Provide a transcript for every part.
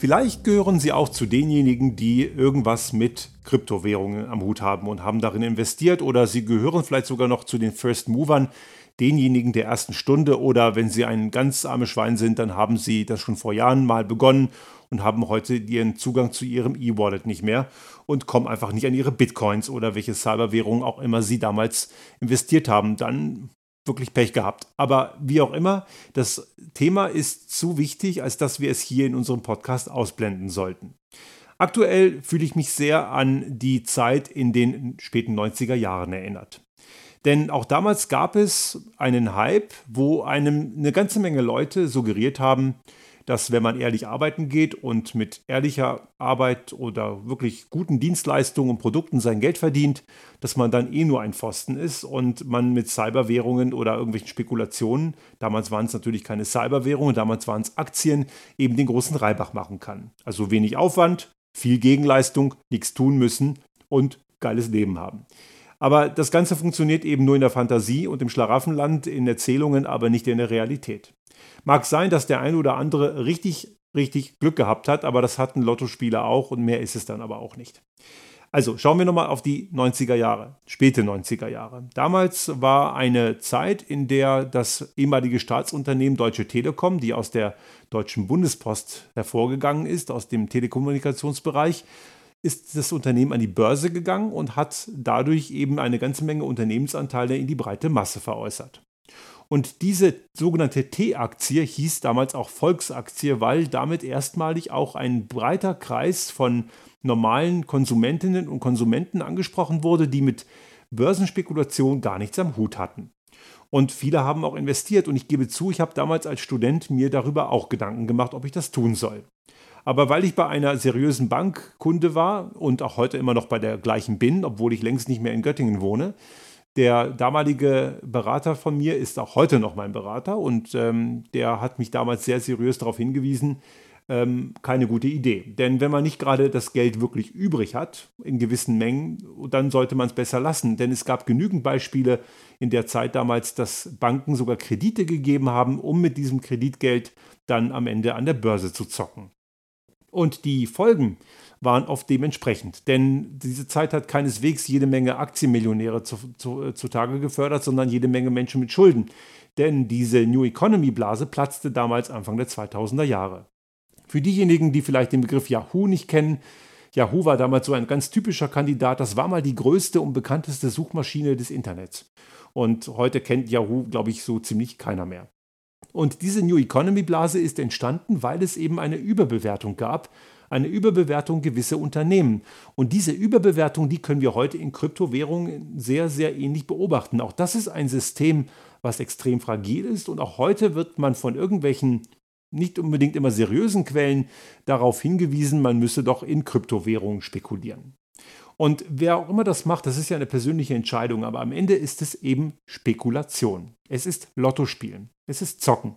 Vielleicht gehören Sie auch zu denjenigen, die irgendwas mit Kryptowährungen am Hut haben und haben darin investiert oder Sie gehören vielleicht sogar noch zu den First Movern, denjenigen der ersten Stunde oder wenn Sie ein ganz armes Schwein sind, dann haben Sie das schon vor Jahren mal begonnen und haben heute ihren Zugang zu Ihrem E-Wallet nicht mehr und kommen einfach nicht an Ihre Bitcoins oder welche Cyberwährung auch immer Sie damals investiert haben. Dann wirklich Pech gehabt. Aber wie auch immer, das Thema ist zu wichtig, als dass wir es hier in unserem Podcast ausblenden sollten. Aktuell fühle ich mich sehr an die Zeit in den späten 90er Jahren erinnert. Denn auch damals gab es einen Hype, wo einem eine ganze Menge Leute suggeriert haben, dass wenn man ehrlich arbeiten geht und mit ehrlicher Arbeit oder wirklich guten Dienstleistungen und Produkten sein Geld verdient, dass man dann eh nur ein Pfosten ist und man mit Cyberwährungen oder irgendwelchen Spekulationen, damals waren es natürlich keine Cyberwährungen, damals waren es Aktien, eben den großen Reibach machen kann. Also wenig Aufwand, viel Gegenleistung, nichts tun müssen und geiles Leben haben. Aber das Ganze funktioniert eben nur in der Fantasie und im Schlaraffenland, in Erzählungen, aber nicht in der Realität. Mag sein, dass der eine oder andere richtig, richtig Glück gehabt hat, aber das hatten Lottospieler auch und mehr ist es dann aber auch nicht. Also schauen wir nochmal auf die 90er Jahre, späte 90er Jahre. Damals war eine Zeit, in der das ehemalige Staatsunternehmen Deutsche Telekom, die aus der Deutschen Bundespost hervorgegangen ist, aus dem Telekommunikationsbereich, ist das Unternehmen an die Börse gegangen und hat dadurch eben eine ganze Menge Unternehmensanteile in die breite Masse veräußert. Und diese sogenannte T-Aktie hieß damals auch Volksaktie, weil damit erstmalig auch ein breiter Kreis von normalen Konsumentinnen und Konsumenten angesprochen wurde, die mit Börsenspekulation gar nichts am Hut hatten. Und viele haben auch investiert und ich gebe zu, ich habe damals als Student mir darüber auch Gedanken gemacht, ob ich das tun soll. Aber weil ich bei einer seriösen Bank Kunde war und auch heute immer noch bei der gleichen bin, obwohl ich längst nicht mehr in Göttingen wohne, der damalige Berater von mir ist auch heute noch mein Berater und ähm, der hat mich damals sehr seriös darauf hingewiesen, ähm, keine gute Idee. Denn wenn man nicht gerade das Geld wirklich übrig hat, in gewissen Mengen, dann sollte man es besser lassen. Denn es gab genügend Beispiele in der Zeit damals, dass Banken sogar Kredite gegeben haben, um mit diesem Kreditgeld dann am Ende an der Börse zu zocken. Und die Folgen waren oft dementsprechend. Denn diese Zeit hat keineswegs jede Menge Aktienmillionäre zu, zu, äh, zutage gefördert, sondern jede Menge Menschen mit Schulden. Denn diese New Economy Blase platzte damals Anfang der 2000er Jahre. Für diejenigen, die vielleicht den Begriff Yahoo nicht kennen, Yahoo war damals so ein ganz typischer Kandidat. Das war mal die größte und bekannteste Suchmaschine des Internets. Und heute kennt Yahoo, glaube ich, so ziemlich keiner mehr. Und diese New Economy Blase ist entstanden, weil es eben eine Überbewertung gab, eine Überbewertung gewisser Unternehmen. Und diese Überbewertung, die können wir heute in Kryptowährungen sehr, sehr ähnlich beobachten. Auch das ist ein System, was extrem fragil ist und auch heute wird man von irgendwelchen nicht unbedingt immer seriösen Quellen darauf hingewiesen, man müsse doch in Kryptowährungen spekulieren. Und wer auch immer das macht, das ist ja eine persönliche Entscheidung, aber am Ende ist es eben Spekulation. Es ist Lottospielen. Es ist Zocken.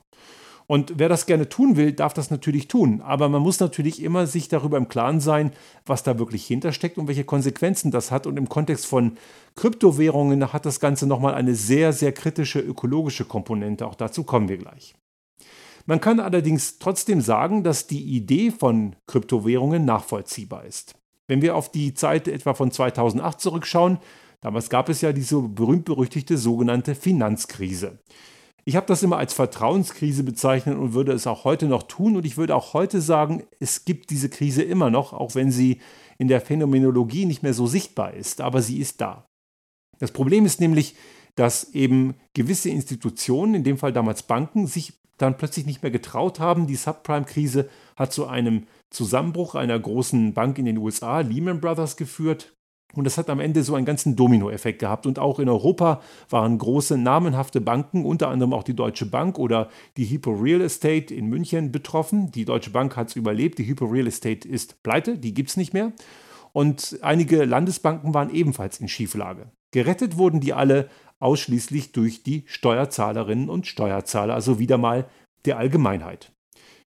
Und wer das gerne tun will, darf das natürlich tun. Aber man muss natürlich immer sich darüber im Klaren sein, was da wirklich hintersteckt und welche Konsequenzen das hat. Und im Kontext von Kryptowährungen hat das Ganze nochmal eine sehr, sehr kritische ökologische Komponente. Auch dazu kommen wir gleich. Man kann allerdings trotzdem sagen, dass die Idee von Kryptowährungen nachvollziehbar ist. Wenn wir auf die Zeit etwa von 2008 zurückschauen, damals gab es ja diese berühmt-berüchtigte sogenannte Finanzkrise. Ich habe das immer als Vertrauenskrise bezeichnet und würde es auch heute noch tun. Und ich würde auch heute sagen, es gibt diese Krise immer noch, auch wenn sie in der Phänomenologie nicht mehr so sichtbar ist. Aber sie ist da. Das Problem ist nämlich, dass eben gewisse Institutionen, in dem Fall damals Banken, sich dann plötzlich nicht mehr getraut haben. Die Subprime-Krise hat zu einem Zusammenbruch einer großen Bank in den USA, Lehman Brothers, geführt. Und das hat am Ende so einen ganzen Dominoeffekt gehabt. Und auch in Europa waren große namenhafte Banken, unter anderem auch die Deutsche Bank oder die Hypo Real Estate in München betroffen. Die Deutsche Bank hat es überlebt, die Hypo Real Estate ist pleite, die gibt es nicht mehr. Und einige Landesbanken waren ebenfalls in Schieflage. Gerettet wurden die alle ausschließlich durch die Steuerzahlerinnen und Steuerzahler, also wieder mal der Allgemeinheit.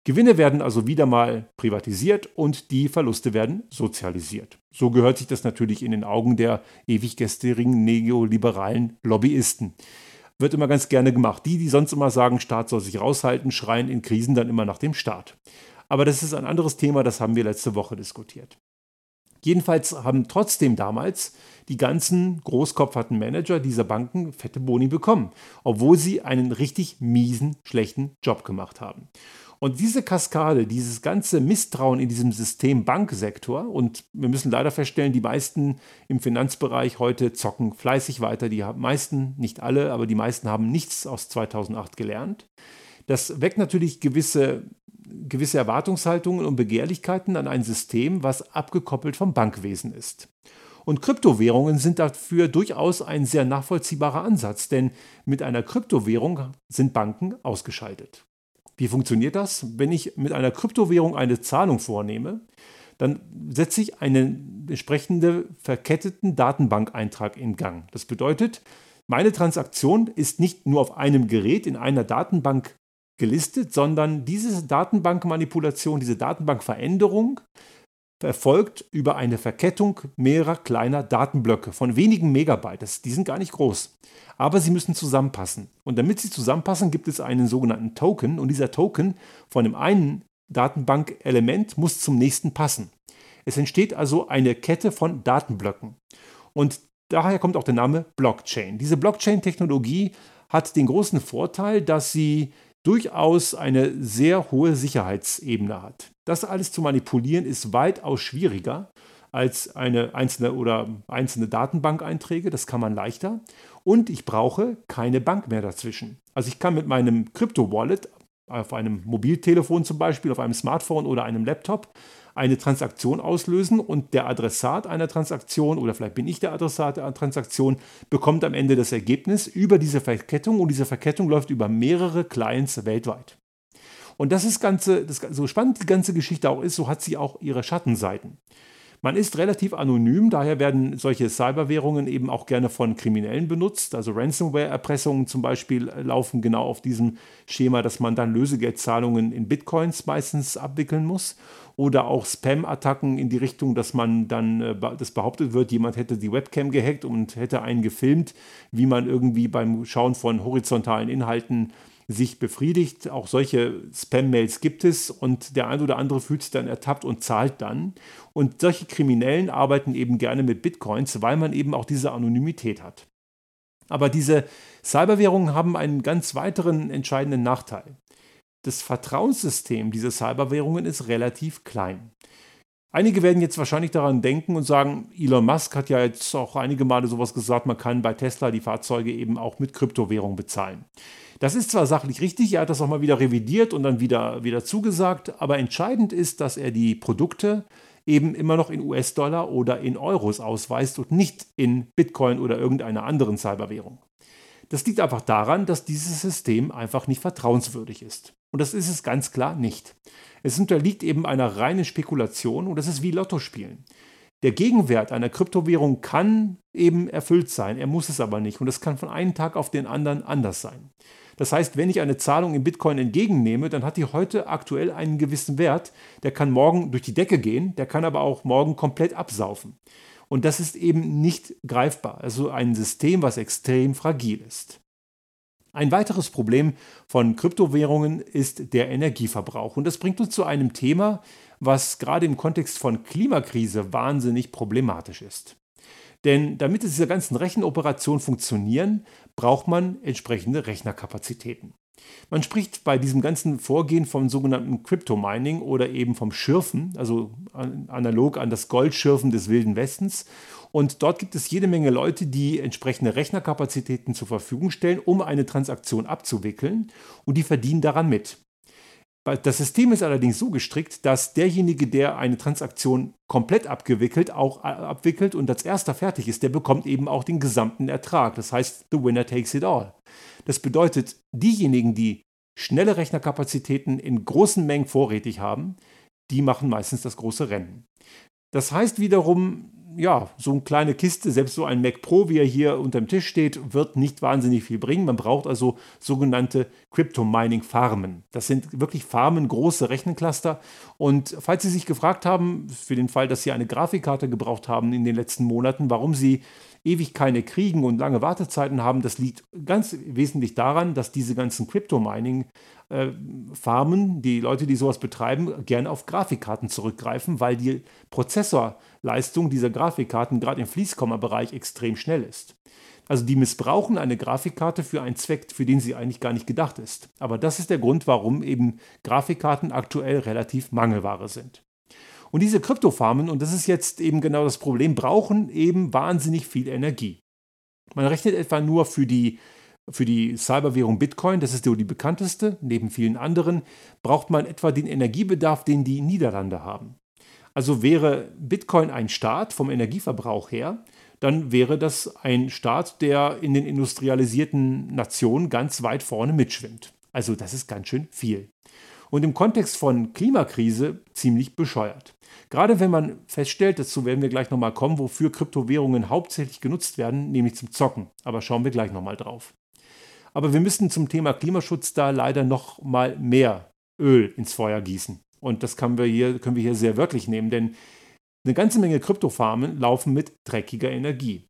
Gewinne werden also wieder mal privatisiert und die Verluste werden sozialisiert. So gehört sich das natürlich in den Augen der ewig gestrigen neoliberalen Lobbyisten. Wird immer ganz gerne gemacht. Die, die sonst immer sagen, Staat soll sich raushalten, schreien in Krisen dann immer nach dem Staat. Aber das ist ein anderes Thema, das haben wir letzte Woche diskutiert. Jedenfalls haben trotzdem damals die ganzen großkopferten Manager dieser Banken fette Boni bekommen, obwohl sie einen richtig miesen, schlechten Job gemacht haben. Und diese Kaskade, dieses ganze Misstrauen in diesem System Banksektor, und wir müssen leider feststellen, die meisten im Finanzbereich heute zocken fleißig weiter. Die meisten, nicht alle, aber die meisten haben nichts aus 2008 gelernt. Das weckt natürlich gewisse gewisse Erwartungshaltungen und Begehrlichkeiten an ein System, was abgekoppelt vom Bankwesen ist. Und Kryptowährungen sind dafür durchaus ein sehr nachvollziehbarer Ansatz, denn mit einer Kryptowährung sind Banken ausgeschaltet. Wie funktioniert das? Wenn ich mit einer Kryptowährung eine Zahlung vornehme, dann setze ich einen entsprechenden verketteten Datenbankeintrag in Gang. Das bedeutet, meine Transaktion ist nicht nur auf einem Gerät in einer Datenbank gelistet, sondern diese Datenbankmanipulation, diese Datenbankveränderung erfolgt über eine Verkettung mehrerer kleiner Datenblöcke von wenigen Megabyte. die sind gar nicht groß, aber sie müssen zusammenpassen. Und damit sie zusammenpassen, gibt es einen sogenannten Token und dieser Token von dem einen Datenbankelement muss zum nächsten passen. Es entsteht also eine Kette von Datenblöcken. Und daher kommt auch der Name Blockchain. Diese Blockchain-Technologie hat den großen Vorteil, dass sie durchaus eine sehr hohe Sicherheitsebene hat. Das alles zu manipulieren ist weitaus schwieriger als eine einzelne oder einzelne Datenbankeinträge. Das kann man leichter. Und ich brauche keine Bank mehr dazwischen. Also ich kann mit meinem Crypto-Wallet auf einem Mobiltelefon zum Beispiel, auf einem Smartphone oder einem Laptop eine Transaktion auslösen und der Adressat einer Transaktion oder vielleicht bin ich der Adressat einer Transaktion, bekommt am Ende das Ergebnis über diese Verkettung und diese Verkettung läuft über mehrere Clients weltweit. Und das ist ganze, das, so spannend die ganze Geschichte auch ist, so hat sie auch ihre Schattenseiten. Man ist relativ anonym, daher werden solche Cyberwährungen eben auch gerne von Kriminellen benutzt. Also Ransomware-Erpressungen zum Beispiel laufen genau auf diesem Schema, dass man dann Lösegeldzahlungen in Bitcoins meistens abwickeln muss oder auch Spam-Attacken in die Richtung, dass man dann, äh, das behauptet wird, jemand hätte die Webcam gehackt und hätte einen gefilmt, wie man irgendwie beim Schauen von horizontalen Inhalten sich befriedigt. Auch solche Spam-Mails gibt es und der eine oder andere fühlt sich dann ertappt und zahlt dann. Und solche Kriminellen arbeiten eben gerne mit Bitcoins, weil man eben auch diese Anonymität hat. Aber diese Cyberwährungen haben einen ganz weiteren entscheidenden Nachteil das Vertrauenssystem dieser Cyberwährungen ist relativ klein. Einige werden jetzt wahrscheinlich daran denken und sagen, Elon Musk hat ja jetzt auch einige Male sowas gesagt, man kann bei Tesla die Fahrzeuge eben auch mit Kryptowährung bezahlen. Das ist zwar sachlich richtig, er hat das auch mal wieder revidiert und dann wieder, wieder zugesagt, aber entscheidend ist, dass er die Produkte eben immer noch in US-Dollar oder in Euros ausweist und nicht in Bitcoin oder irgendeiner anderen Cyberwährung. Das liegt einfach daran, dass dieses System einfach nicht vertrauenswürdig ist. Und das ist es ganz klar nicht. Es unterliegt eben einer reinen Spekulation und das ist wie Lottospielen. Der Gegenwert einer Kryptowährung kann eben erfüllt sein, er muss es aber nicht und es kann von einem Tag auf den anderen anders sein. Das heißt, wenn ich eine Zahlung in Bitcoin entgegennehme, dann hat die heute aktuell einen gewissen Wert, der kann morgen durch die Decke gehen, der kann aber auch morgen komplett absaufen. Und das ist eben nicht greifbar, also ein System, was extrem fragil ist. Ein weiteres Problem von Kryptowährungen ist der Energieverbrauch. Und das bringt uns zu einem Thema, was gerade im Kontext von Klimakrise wahnsinnig problematisch ist. Denn damit diese ganzen Rechenoperationen funktionieren, braucht man entsprechende Rechnerkapazitäten. Man spricht bei diesem ganzen Vorgehen vom sogenannten Crypto-Mining oder eben vom Schürfen, also analog an das Goldschürfen des Wilden Westens. Und dort gibt es jede Menge Leute, die entsprechende Rechnerkapazitäten zur Verfügung stellen, um eine Transaktion abzuwickeln. Und die verdienen daran mit. Das System ist allerdings so gestrickt, dass derjenige, der eine Transaktion komplett abgewickelt, auch abwickelt und als erster fertig ist, der bekommt eben auch den gesamten Ertrag. Das heißt, the winner takes it all. Das bedeutet, diejenigen, die schnelle Rechnerkapazitäten in großen Mengen vorrätig haben, die machen meistens das große Rennen. Das heißt wiederum, ja, so eine kleine Kiste, selbst so ein Mac Pro, wie er hier unterm Tisch steht, wird nicht wahnsinnig viel bringen. Man braucht also sogenannte Crypto-Mining-Farmen. Das sind wirklich Farmen, große Rechencluster. Und falls Sie sich gefragt haben, für den Fall, dass Sie eine Grafikkarte gebraucht haben in den letzten Monaten, warum Sie ewig keine kriegen und lange Wartezeiten haben, das liegt ganz wesentlich daran, dass diese ganzen Crypto-Mining-Farmen, die Leute, die sowas betreiben, gerne auf Grafikkarten zurückgreifen, weil die Prozessorleistung dieser Grafikkarten gerade im Fließkomma-Bereich extrem schnell ist. Also die missbrauchen eine Grafikkarte für einen Zweck, für den sie eigentlich gar nicht gedacht ist. Aber das ist der Grund, warum eben Grafikkarten aktuell relativ Mangelware sind. Und diese Kryptofarmen, und das ist jetzt eben genau das Problem, brauchen eben wahnsinnig viel Energie. Man rechnet etwa nur für die, für die Cyberwährung Bitcoin, das ist die bekannteste, neben vielen anderen, braucht man etwa den Energiebedarf, den die Niederlande haben. Also wäre Bitcoin ein Staat vom Energieverbrauch her, dann wäre das ein Staat, der in den industrialisierten Nationen ganz weit vorne mitschwimmt. Also das ist ganz schön viel. Und im Kontext von Klimakrise ziemlich bescheuert. Gerade wenn man feststellt, dazu werden wir gleich nochmal kommen, wofür Kryptowährungen hauptsächlich genutzt werden, nämlich zum Zocken. Aber schauen wir gleich nochmal drauf. Aber wir müssen zum Thema Klimaschutz da leider noch mal mehr Öl ins Feuer gießen. Und das können wir hier, können wir hier sehr wörtlich nehmen, denn eine ganze Menge Kryptofarmen laufen mit dreckiger Energie.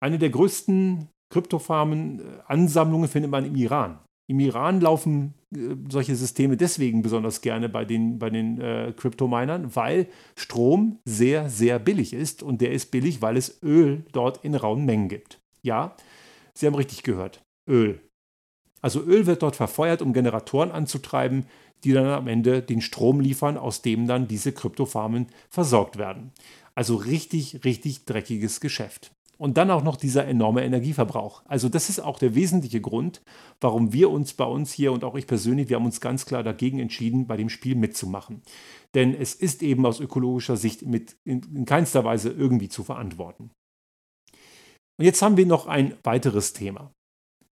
Eine der größten Kryptofarmen-Ansammlungen findet man im Iran. Im Iran laufen äh, solche Systeme deswegen besonders gerne bei den, bei den äh, Kryptominern, weil Strom sehr, sehr billig ist. Und der ist billig, weil es Öl dort in rauen Mengen gibt. Ja, Sie haben richtig gehört. Öl. Also Öl wird dort verfeuert, um Generatoren anzutreiben, die dann am Ende den Strom liefern, aus dem dann diese Kryptofarmen versorgt werden. Also richtig, richtig dreckiges Geschäft. Und dann auch noch dieser enorme Energieverbrauch. Also das ist auch der wesentliche Grund, warum wir uns bei uns hier und auch ich persönlich, wir haben uns ganz klar dagegen entschieden, bei dem Spiel mitzumachen. Denn es ist eben aus ökologischer Sicht mit in, in keinster Weise irgendwie zu verantworten. Und jetzt haben wir noch ein weiteres Thema.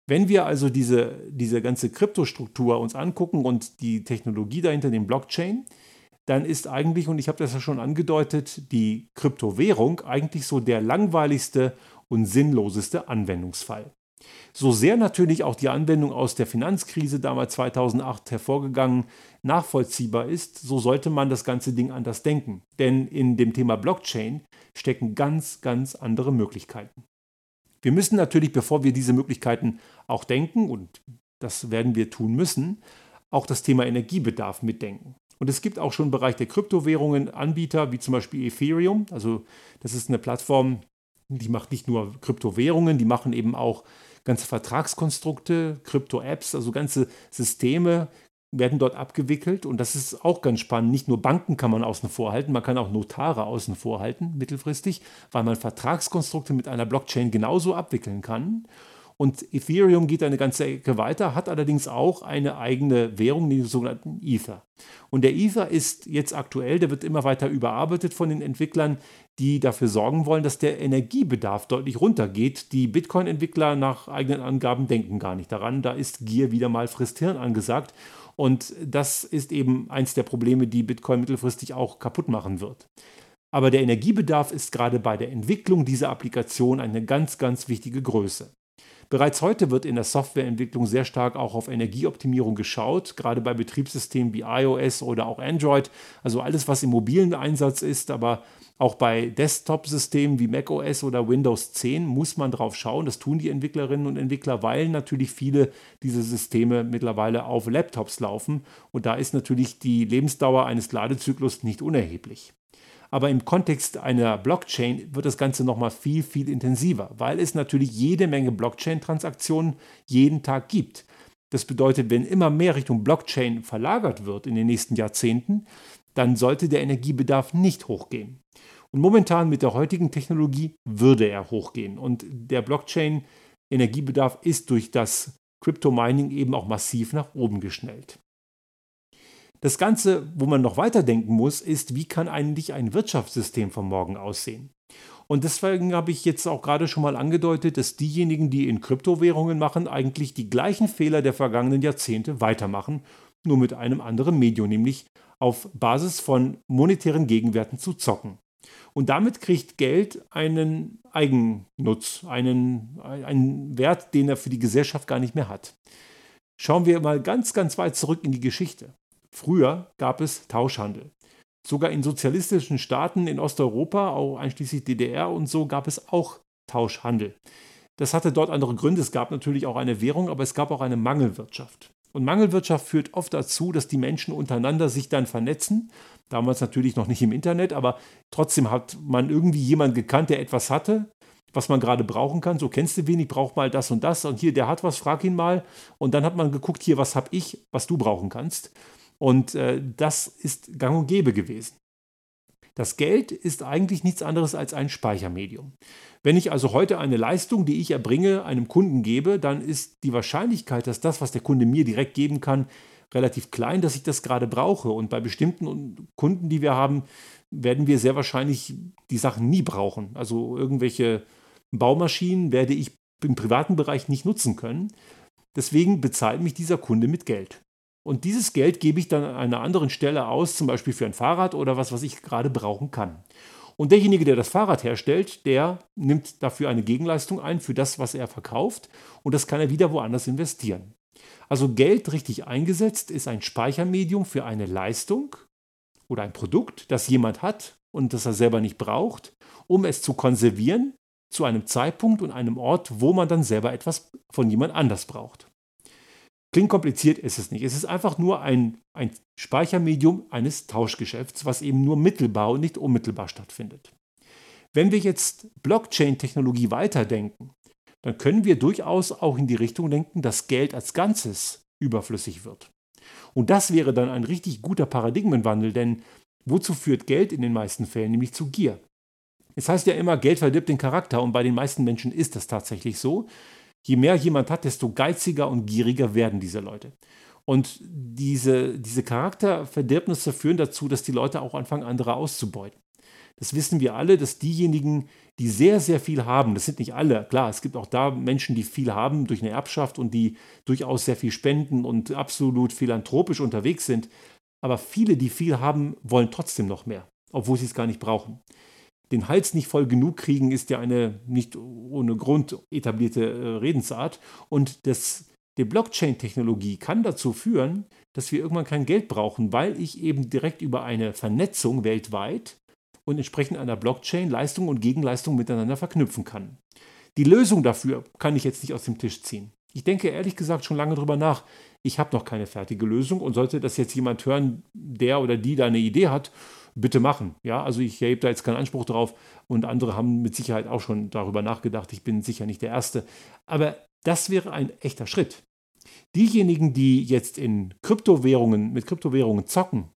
Wenn wir also diese, diese ganze Kryptostruktur uns angucken und die Technologie dahinter, den Blockchain, dann ist eigentlich, und ich habe das ja schon angedeutet, die Kryptowährung eigentlich so der langweiligste und sinnloseste Anwendungsfall. So sehr natürlich auch die Anwendung aus der Finanzkrise damals 2008 hervorgegangen nachvollziehbar ist, so sollte man das ganze Ding anders denken. Denn in dem Thema Blockchain stecken ganz, ganz andere Möglichkeiten. Wir müssen natürlich, bevor wir diese Möglichkeiten auch denken, und das werden wir tun müssen, auch das Thema Energiebedarf mitdenken. Und es gibt auch schon im Bereich der Kryptowährungen Anbieter, wie zum Beispiel Ethereum. Also das ist eine Plattform, die macht nicht nur Kryptowährungen, die machen eben auch ganze Vertragskonstrukte, Krypto-Apps, also ganze Systeme, werden dort abgewickelt und das ist auch ganz spannend. Nicht nur Banken kann man außen vor halten, man kann auch Notare außen vor halten, mittelfristig, weil man Vertragskonstrukte mit einer Blockchain genauso abwickeln kann. Und Ethereum geht eine ganze Ecke weiter, hat allerdings auch eine eigene Währung, den sogenannten Ether. Und der Ether ist jetzt aktuell, der wird immer weiter überarbeitet von den Entwicklern, die dafür sorgen wollen, dass der Energiebedarf deutlich runtergeht. Die Bitcoin-Entwickler nach eigenen Angaben denken gar nicht daran. Da ist Gier wieder mal frisst Hirn angesagt. Und das ist eben eins der Probleme, die Bitcoin mittelfristig auch kaputt machen wird. Aber der Energiebedarf ist gerade bei der Entwicklung dieser Applikation eine ganz, ganz wichtige Größe. Bereits heute wird in der Softwareentwicklung sehr stark auch auf Energieoptimierung geschaut, gerade bei Betriebssystemen wie iOS oder auch Android, also alles, was im mobilen Einsatz ist, aber auch bei Desktop-Systemen wie macOS oder Windows 10 muss man drauf schauen. Das tun die Entwicklerinnen und Entwickler, weil natürlich viele dieser Systeme mittlerweile auf Laptops laufen. Und da ist natürlich die Lebensdauer eines Ladezyklus nicht unerheblich. Aber im Kontext einer Blockchain wird das Ganze nochmal viel, viel intensiver, weil es natürlich jede Menge Blockchain-Transaktionen jeden Tag gibt. Das bedeutet, wenn immer mehr Richtung Blockchain verlagert wird in den nächsten Jahrzehnten, dann sollte der Energiebedarf nicht hochgehen. Und momentan mit der heutigen Technologie würde er hochgehen. Und der Blockchain-Energiebedarf ist durch das Crypto-Mining eben auch massiv nach oben geschnellt. Das Ganze, wo man noch weiterdenken muss, ist, wie kann eigentlich ein Wirtschaftssystem von morgen aussehen? Und deswegen habe ich jetzt auch gerade schon mal angedeutet, dass diejenigen, die in Kryptowährungen machen, eigentlich die gleichen Fehler der vergangenen Jahrzehnte weitermachen, nur mit einem anderen Medium, nämlich auf Basis von monetären Gegenwerten zu zocken. Und damit kriegt Geld einen Eigennutz, einen, einen Wert, den er für die Gesellschaft gar nicht mehr hat. Schauen wir mal ganz, ganz weit zurück in die Geschichte. Früher gab es Tauschhandel. Sogar in sozialistischen Staaten in Osteuropa, auch einschließlich DDR und so, gab es auch Tauschhandel. Das hatte dort andere Gründe. Es gab natürlich auch eine Währung, aber es gab auch eine Mangelwirtschaft. Und Mangelwirtschaft führt oft dazu, dass die Menschen untereinander sich dann vernetzen. Damals natürlich noch nicht im Internet, aber trotzdem hat man irgendwie jemanden gekannt, der etwas hatte, was man gerade brauchen kann. So kennst du wen, ich brauche mal das und das. Und hier, der hat was, frag ihn mal. Und dann hat man geguckt, hier, was habe ich, was du brauchen kannst. Und äh, das ist gang und gäbe gewesen. Das Geld ist eigentlich nichts anderes als ein Speichermedium. Wenn ich also heute eine Leistung, die ich erbringe, einem Kunden gebe, dann ist die Wahrscheinlichkeit, dass das, was der Kunde mir direkt geben kann, relativ klein, dass ich das gerade brauche. Und bei bestimmten Kunden, die wir haben, werden wir sehr wahrscheinlich die Sachen nie brauchen. Also irgendwelche Baumaschinen werde ich im privaten Bereich nicht nutzen können. Deswegen bezahlt mich dieser Kunde mit Geld. Und dieses Geld gebe ich dann an einer anderen Stelle aus, zum Beispiel für ein Fahrrad oder was, was ich gerade brauchen kann. Und derjenige, der das Fahrrad herstellt, der nimmt dafür eine Gegenleistung ein für das, was er verkauft. Und das kann er wieder woanders investieren. Also Geld richtig eingesetzt ist ein Speichermedium für eine Leistung oder ein Produkt, das jemand hat und das er selber nicht braucht, um es zu konservieren zu einem Zeitpunkt und einem Ort, wo man dann selber etwas von jemand anders braucht. Klingt kompliziert, ist es nicht. Es ist einfach nur ein, ein Speichermedium eines Tauschgeschäfts, was eben nur mittelbar und nicht unmittelbar stattfindet. Wenn wir jetzt Blockchain-Technologie weiterdenken, dann können wir durchaus auch in die Richtung denken, dass Geld als Ganzes überflüssig wird. Und das wäre dann ein richtig guter Paradigmenwandel, denn wozu führt Geld in den meisten Fällen? Nämlich zu Gier. Es heißt ja immer, Geld verdirbt den Charakter und bei den meisten Menschen ist das tatsächlich so. Je mehr jemand hat, desto geiziger und gieriger werden diese Leute. Und diese, diese Charakterverderbnisse führen dazu, dass die Leute auch anfangen, andere auszubeuten. Das wissen wir alle, dass diejenigen, die sehr, sehr viel haben, das sind nicht alle, klar, es gibt auch da Menschen, die viel haben durch eine Erbschaft und die durchaus sehr viel spenden und absolut philanthropisch unterwegs sind, aber viele, die viel haben, wollen trotzdem noch mehr, obwohl sie es gar nicht brauchen den Hals nicht voll genug kriegen, ist ja eine nicht ohne Grund etablierte äh, Redensart. Und das, die Blockchain-Technologie kann dazu führen, dass wir irgendwann kein Geld brauchen, weil ich eben direkt über eine Vernetzung weltweit und entsprechend einer Blockchain Leistung und Gegenleistung miteinander verknüpfen kann. Die Lösung dafür kann ich jetzt nicht aus dem Tisch ziehen. Ich denke ehrlich gesagt schon lange darüber nach. Ich habe noch keine fertige Lösung und sollte das jetzt jemand hören, der oder die da eine Idee hat, bitte machen. Ja, also ich erhebe da jetzt keinen Anspruch drauf und andere haben mit Sicherheit auch schon darüber nachgedacht. Ich bin sicher nicht der Erste. Aber das wäre ein echter Schritt. Diejenigen, die jetzt in Kryptowährungen, mit Kryptowährungen zocken,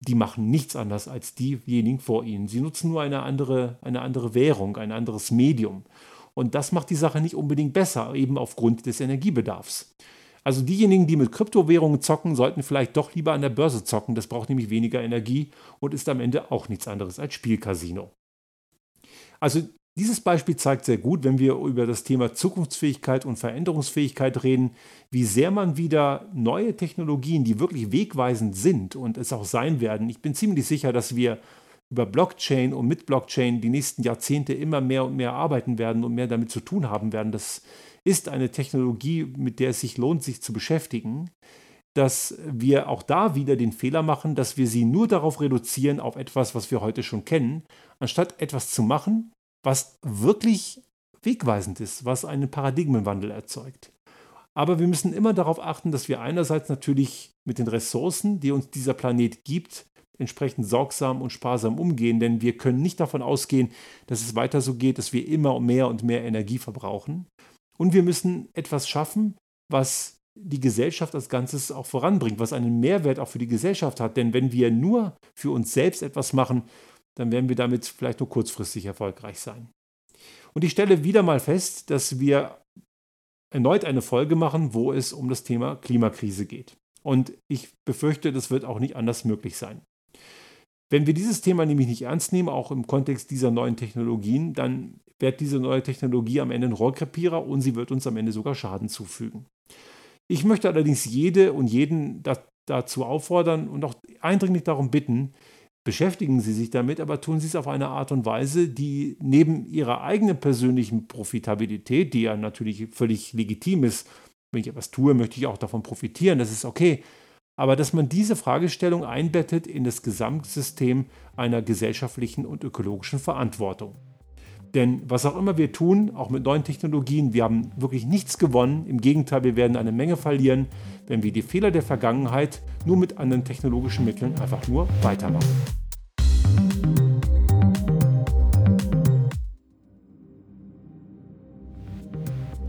die machen nichts anderes als diejenigen vor ihnen. Sie nutzen nur eine andere, eine andere Währung, ein anderes Medium. Und das macht die Sache nicht unbedingt besser, eben aufgrund des Energiebedarfs. Also diejenigen, die mit Kryptowährungen zocken, sollten vielleicht doch lieber an der Börse zocken. Das braucht nämlich weniger Energie und ist am Ende auch nichts anderes als Spielcasino. Also dieses Beispiel zeigt sehr gut, wenn wir über das Thema Zukunftsfähigkeit und Veränderungsfähigkeit reden, wie sehr man wieder neue Technologien, die wirklich wegweisend sind und es auch sein werden. Ich bin ziemlich sicher, dass wir über Blockchain und mit Blockchain die nächsten Jahrzehnte immer mehr und mehr arbeiten werden und mehr damit zu tun haben werden. Das ist eine Technologie, mit der es sich lohnt, sich zu beschäftigen, dass wir auch da wieder den Fehler machen, dass wir sie nur darauf reduzieren, auf etwas, was wir heute schon kennen, anstatt etwas zu machen, was wirklich wegweisend ist, was einen Paradigmenwandel erzeugt. Aber wir müssen immer darauf achten, dass wir einerseits natürlich mit den Ressourcen, die uns dieser Planet gibt, entsprechend sorgsam und sparsam umgehen, denn wir können nicht davon ausgehen, dass es weiter so geht, dass wir immer mehr und mehr Energie verbrauchen. Und wir müssen etwas schaffen, was die Gesellschaft als Ganzes auch voranbringt, was einen Mehrwert auch für die Gesellschaft hat. Denn wenn wir nur für uns selbst etwas machen, dann werden wir damit vielleicht nur kurzfristig erfolgreich sein. Und ich stelle wieder mal fest, dass wir erneut eine Folge machen, wo es um das Thema Klimakrise geht. Und ich befürchte, das wird auch nicht anders möglich sein. Wenn wir dieses Thema nämlich nicht ernst nehmen, auch im Kontext dieser neuen Technologien, dann wird diese neue Technologie am Ende ein Rohrkrepierer und sie wird uns am Ende sogar Schaden zufügen. Ich möchte allerdings jede und jeden dazu auffordern und auch eindringlich darum bitten, beschäftigen Sie sich damit, aber tun Sie es auf eine Art und Weise, die neben Ihrer eigenen persönlichen Profitabilität, die ja natürlich völlig legitim ist, wenn ich etwas tue, möchte ich auch davon profitieren, das ist okay, aber dass man diese Fragestellung einbettet in das Gesamtsystem einer gesellschaftlichen und ökologischen Verantwortung. Denn was auch immer wir tun, auch mit neuen Technologien, wir haben wirklich nichts gewonnen. Im Gegenteil, wir werden eine Menge verlieren, wenn wir die Fehler der Vergangenheit nur mit anderen technologischen Mitteln einfach nur weitermachen.